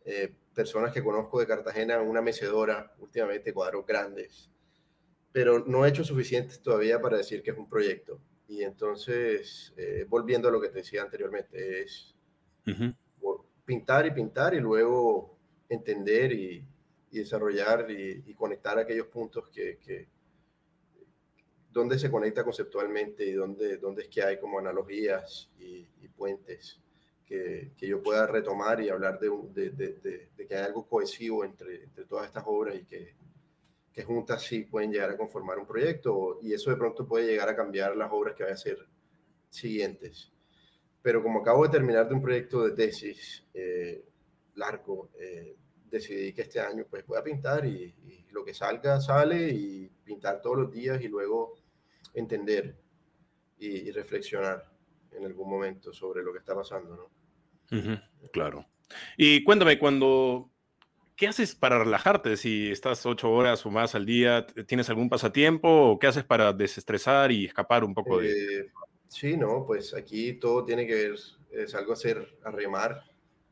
eh, personas que conozco de Cartagena, una mecedora, últimamente cuadros grandes, pero no he hecho suficiente todavía para decir que es un proyecto. Y entonces, volviendo a lo que te decía anteriormente, es pintar y pintar y luego entender y, desarrollar y, conectar aquellos puntos que, que donde se conecta conceptualmente y donde, donde es que hay como analogías y, puentes que, yo pueda retomar y hablar de, que hay algo cohesivo entre, todas estas obras y que, que, juntas sí pueden llegar a conformar un proyecto y eso de pronto puede llegar a cambiar las obras que voy a hacer siguientes. Pero como acabo de terminar de un proyecto de tesis eh, largo, eh, decidí que este año pues voy a pintar y, lo que salga sale y pintar todos los días y luego entender y, reflexionar en algún momento sobre lo que está pasando, ¿no? claro. Y cuéntame, cuando, ¿qué haces para relajarte? Si estás ocho horas o más al día, ¿tienes algún pasatiempo o qué haces para desestresar y escapar un poco de... Eh, Sí, no, pues aquí todo tiene que ver, es algo hacer a remar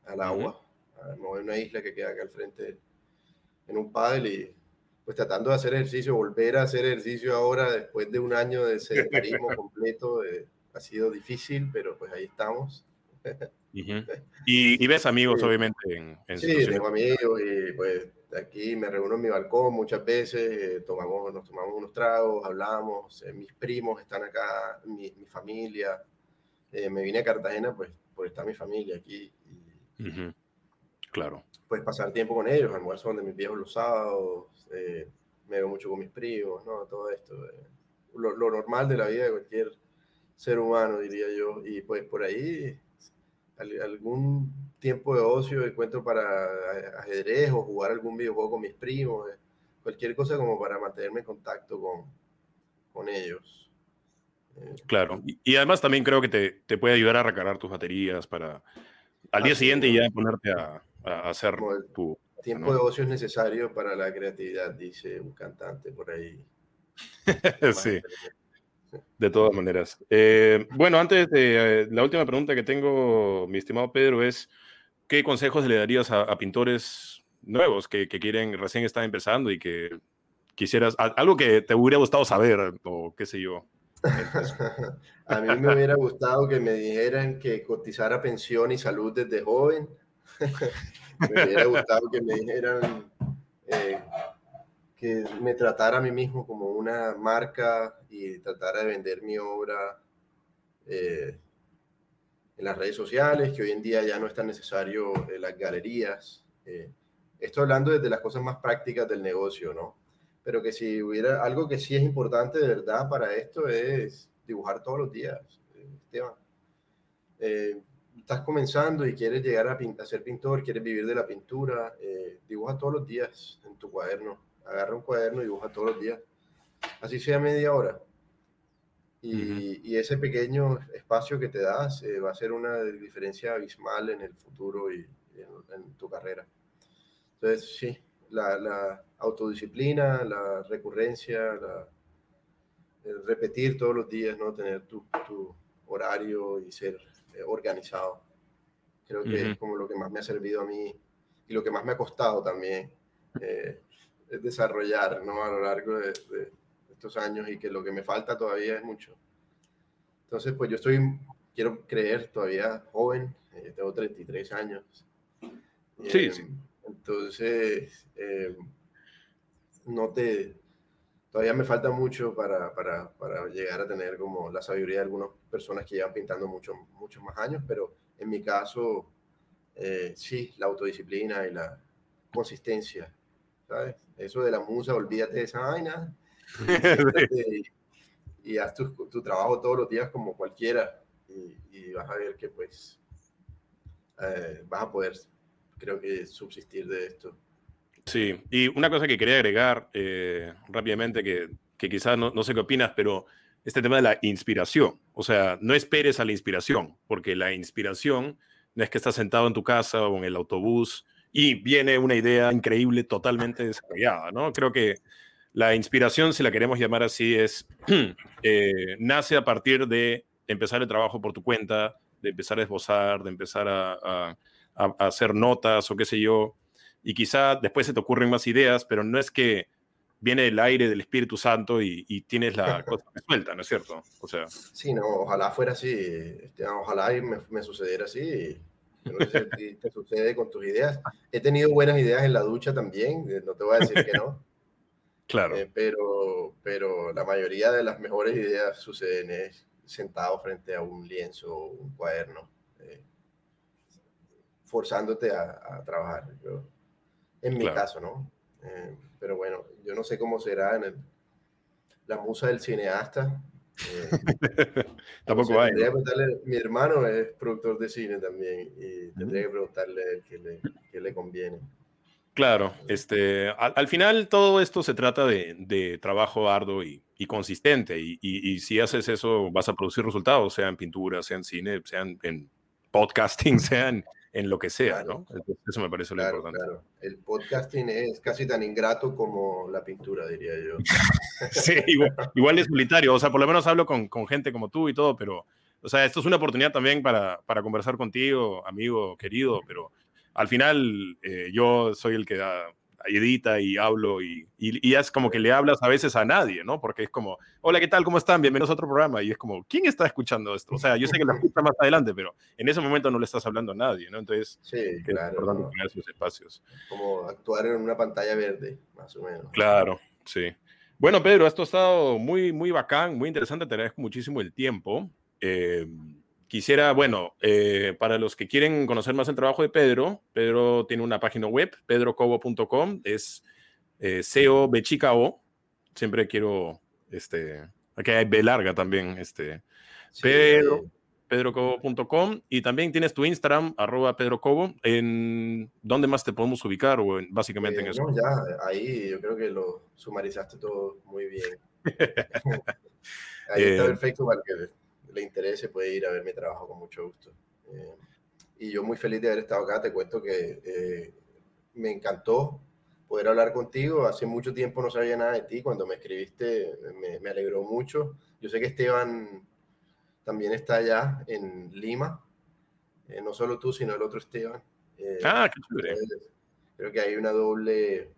al agua, a mover una isla que queda acá al frente en un paddle y pues tratando de hacer ejercicio, volver a hacer ejercicio ahora después de un año de sedentarismo completo, eh, ha sido difícil, pero pues ahí estamos. y, ves amigos, obviamente, en, en Sí, tengo amigos y pues aquí me reúno en mi balcón muchas veces, eh, tomamos, nos tomamos unos tragos, hablamos, eh, mis primos están acá, mi, mi familia. Eh, me vine a Cartagena pues por estar mi familia aquí. Claro. Pues pasar tiempo con ellos, almuerzo donde mis viejos los sábados, me veo mucho con mis primos, ¿no? Todo esto. Lo, lo, normal de la vida de cualquier ser humano, diría yo. Y pues por ahí algún tiempo de ocio encuentro para ajedrez o jugar algún videojuego con mis primos, eh, cualquier cosa como para mantenerme en contacto con, con ellos. Eh, claro, y, además también creo que te, te, puede ayudar a recargar tus baterías para al día siguiente ya ponerte a, a hacer tu... Tiempo de ocio es necesario para la creatividad, dice un cantante por ahí. sí. De todas maneras. Eh, bueno, antes de eh, la última pregunta que tengo, mi estimado Pedro, es ¿qué consejos le darías a, pintores nuevos que, quieren, recién estar empezando y que quisieras, algo que te hubiera gustado saber o qué sé yo? a mí me hubiera gustado que me dijeran que cotizara pensión y salud desde joven. me hubiera gustado que me dijeran eh, que me tratara a mí mismo como una marca y tratara de vender mi obra eh, en las redes sociales, que hoy en día ya no es tan necesario en las galerías. Eh, estoy hablando desde las cosas más prácticas del negocio, ¿no? Pero que si hubiera algo que sí es importante de verdad para esto es dibujar todos los días, Esteban. Eh, estás comenzando y quieres llegar a, a, ser pintor, quieres vivir de la pintura, dibuja todos los días en tu cuaderno agarra un cuaderno y dibuja todos los días, así sea media hora. Y, ese pequeño espacio que te das eh, va a ser una diferencia abismal en el futuro y en, tu carrera. Entonces, sí, la, autodisciplina, la recurrencia, el repetir todos los días, ¿no? Tener tu, horario y ser eh, organizado. Creo que es como lo que más me ha servido a mí y lo que más me ha costado también. Eh, desarrollar ¿no? a lo largo de, estos años y que lo que me falta todavía es mucho. Entonces, pues yo estoy, quiero creer, todavía joven, eh, tengo 33 años. Sí, eh, sí. Entonces, eh, no te, todavía me falta mucho para, para, para, llegar a tener como la sabiduría de algunas personas que llevan pintando muchos muchos más años, pero en mi caso, sí, la autodisciplina y la consistencia eso de la musa, olvídate de esa vaina. Y, haz tu, trabajo todos los días como cualquiera y, vas a ver que pues eh, vas a poder, creo que, subsistir de esto. Sí, y una cosa que quería agregar eh, rápidamente, que, que quizás no, no sé qué opinas, pero este tema de la inspiración. O sea, no esperes a la inspiración, porque la inspiración no es que estás sentado en tu casa o en el autobús y viene una idea increíble, totalmente desarrollada, ¿no? Creo que la inspiración, si la queremos llamar así, es, eh, nace a partir de empezar el trabajo por tu cuenta, de empezar a esbozar, de empezar a, hacer notas o qué sé yo, y quizá después se te ocurren más ideas, pero no es que viene el aire del Espíritu Santo y, tienes la cosa resuelta, ¿no es cierto? O sea. Sí, no, ojalá fuera así, este, ojalá me, me, sucediera así. No sé si te sucede con tus ideas. He tenido buenas ideas en la ducha también, eh, no te voy a decir que no. Claro. Eh, pero, pero la mayoría de las mejores ideas suceden sentado frente a un lienzo o un cuaderno, eh, forzándote a, trabajar. en mi caso, ¿no? Eh, pero bueno, yo no sé cómo será en el, la musa del cineasta. Tampoco hay. mi hermano es productor de cine también y tendría que preguntarle qué le, qué le conviene. Claro, este, al, final todo esto se trata de, trabajo arduo y, consistente y, si haces eso vas a producir resultados, sea en pintura, sea en cine, sea en, podcasting, sea en, lo que sea, ¿no? Eso me parece lo importante. Claro. El podcasting es casi tan ingrato como la pintura, diría yo. sí, igual, es solitario, o sea, por lo menos hablo con, gente como tú y todo, pero, o sea, esto es una oportunidad también para, para conversar contigo, amigo, querido, pero al final eh, yo soy el que edita y hablo y, y, es como que le hablas a veces a nadie, ¿no? Porque es como, hola, ¿qué tal? ¿Cómo están? Bienvenidos a otro programa. Y es como, ¿quién está escuchando esto? O sea, yo sé que lo escucha más adelante, pero en ese momento no le estás hablando a nadie, ¿no? Entonces, sí, claro, es importante espacios. Como actuar en una pantalla verde, más o menos. Claro, sí. Bueno, Pedro, esto ha estado muy, muy bacán, muy interesante. Te agradezco muchísimo el tiempo. Eh, Quisiera, bueno, eh, para los que quieren conocer más el trabajo de Pedro, Pedro tiene una página web, pedrocobo.com, es eh, B chica O. Siempre quiero, este, aquí hay B larga también, este, Pedro, pedrocobo.com y también tienes tu Instagram, arroba pedrocobo. ¿En dónde más te podemos ubicar o básicamente en eh, eso? ya, ahí yo creo que lo sumarizaste todo muy bien. ahí está eh, perfecto para que le interese puede ir a ver mi trabajo con mucho gusto. Eh, y yo muy feliz de haber estado acá. Te cuento que eh, me encantó poder hablar contigo. Hace mucho tiempo no sabía nada de ti. Cuando me escribiste me, me alegró mucho. Yo sé que Esteban también está allá en Lima. Eh, no solo tú, sino el otro Esteban. ah, qué chévere. Creo que hay una doble,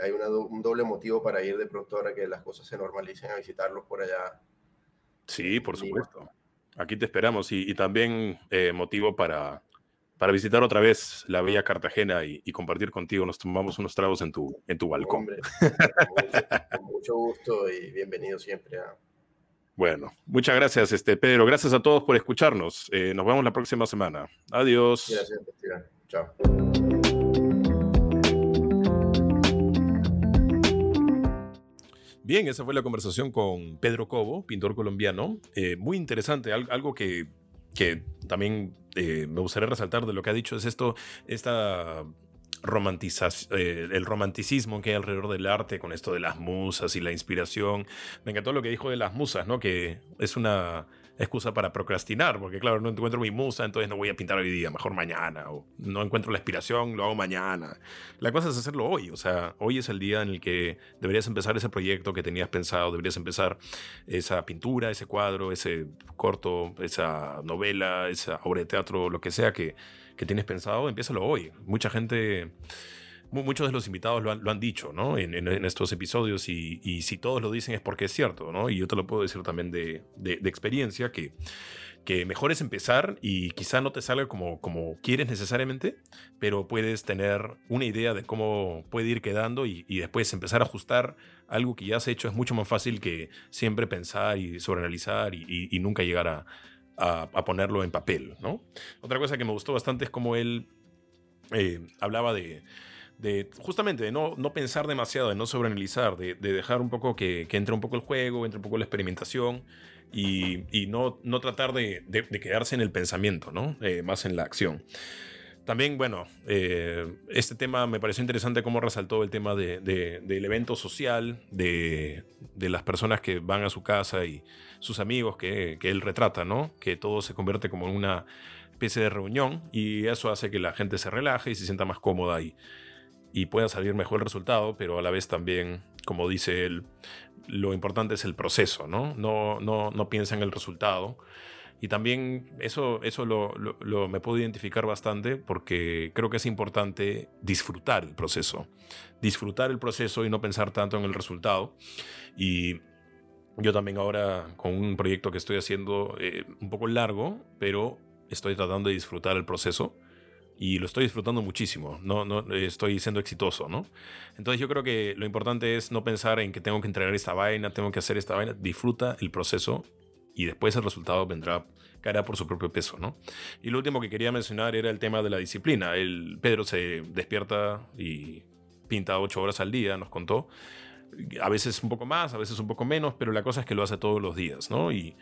hay una un doble motivo para ir de pronto ahora que las cosas se normalicen a visitarlos por allá. Sí, por supuesto. Aquí te esperamos y, también eh, motivo para, para visitar otra vez la bella Cartagena y, compartir contigo. Nos tomamos unos tragos en tu, en tu balcón. Hombre, con, mucho, gusto y bienvenido siempre. Bueno, muchas gracias, este, Pedro. Gracias a todos por escucharnos. Eh, nos vemos la próxima semana. Adiós. Gracias, Chao. Bien, esa fue la conversación con Pedro Cobo, pintor colombiano. Eh, muy interesante, algo que, que también eh, me gustaría resaltar de lo que ha dicho es esto, esta eh, el romanticismo que hay alrededor del arte con esto de las musas y la inspiración. Me encantó lo que dijo de las musas, ¿no? Que es una excusa para procrastinar, porque claro, no encuentro mi musa, entonces no voy a pintar hoy día, mejor mañana, o no encuentro la inspiración, lo hago mañana. La cosa es hacerlo hoy, o sea, hoy es el día en el que deberías empezar ese proyecto que tenías pensado, deberías empezar esa pintura, ese cuadro, ese corto, esa novela, esa obra de teatro, lo que sea que, que tienes pensado, empiézalo hoy. Mucha gente muchos de los invitados lo han, dicho, ¿no? En, estos episodios y, si todos lo dicen es porque es cierto, ¿no? Y yo te lo puedo decir también de, experiencia que, que mejor es empezar y quizá no te salga como, como quieres necesariamente, pero puedes tener una idea de cómo puede ir quedando y, después empezar a ajustar algo que ya has hecho es mucho más fácil que siempre pensar y sobreanalizar y, nunca llegar a, a, ponerlo en papel, ¿no? Otra cosa que me gustó bastante es como él eh, hablaba de, justamente de no, no pensar demasiado, de no sobreanalizar, de, de dejar un poco que, entre un poco el juego, entre un poco la experimentación y, no, no tratar de, quedarse en el pensamiento, ¿no? Eh, más en la acción. También, bueno, eh, este tema me pareció interesante cómo resaltó el tema de, del evento social, de, las personas que van a su casa y sus amigos que, él retrata, ¿no? Que todo se convierte como en una especie de reunión y eso hace que la gente se relaje y se sienta más cómoda y, y pueda salir mejor el resultado, pero a la vez también, como dice él, lo importante es el proceso, ¿no? No, no, no piensa en el resultado. Y también eso, eso lo, me puedo identificar bastante porque creo que es importante disfrutar el proceso. Disfrutar el proceso y no pensar tanto en el resultado. Y yo también ahora con un proyecto que estoy haciendo eh, un poco largo, pero estoy tratando de disfrutar el proceso y lo estoy disfrutando muchísimo, no, no estoy siendo exitoso, ¿no? Entonces yo creo que lo importante es no pensar en que tengo que entregar esta vaina, tengo que hacer esta vaina, disfruta el proceso y después el resultado vendrá, caerá por su propio peso, ¿no? Y lo último que quería mencionar era el tema de la disciplina. El Pedro se despierta y pinta ocho horas al día, nos contó, a veces un poco más, a veces un poco menos, pero la cosa es que lo hace todos los días, ¿no? Y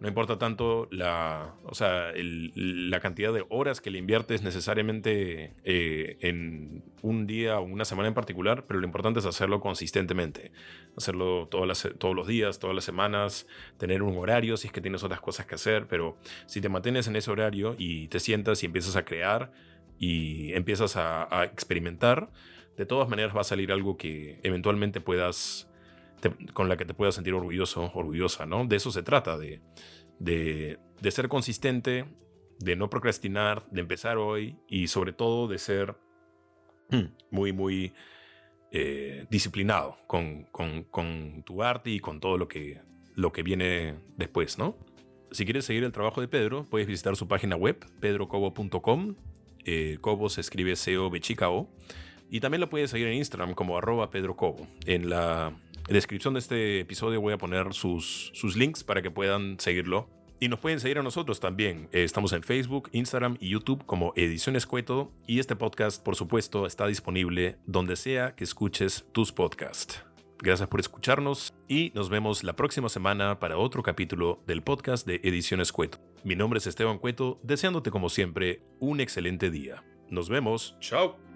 no importa tanto la, o sea, la cantidad de horas que le inviertes necesariamente eh, en un día o una semana en particular, pero lo importante es hacerlo consistentemente, hacerlo todas todos los días, todas las semanas, tener un horario si es que tienes otras cosas que hacer, pero si te mantienes en ese horario y te sientas y empiezas a crear y empiezas a experimentar, de todas maneras va a salir algo que eventualmente puedas, con la que te puedas sentir orgulloso, orgullosa, ¿no? De eso se trata, de, de, ser consistente, de no procrastinar, de empezar hoy y sobre todo de ser muy, muy eh, disciplinado con, con, tu arte y con todo lo que, lo que viene después, ¿no? Si quieres seguir el trabajo de Pedro, puedes visitar su página web, pedrocobo.com. Eh, Cobo se escribe C-O-B-C-K-O. Y también lo puedes seguir en Instagram como arroba Pedro Cobo. En la descripción de este episodio voy a poner sus, sus links para que puedan seguirlo. Y nos pueden seguir a nosotros también. Eh, estamos en Facebook, Instagram y YouTube como Ediciones Cueto. Y este podcast, por supuesto, está disponible donde sea que escuches tus podcasts. Gracias por escucharnos y nos vemos la próxima semana para otro capítulo del podcast de Ediciones Cueto. Mi nombre es Esteban Cueto, deseándote como siempre un excelente día. Nos vemos. Chao.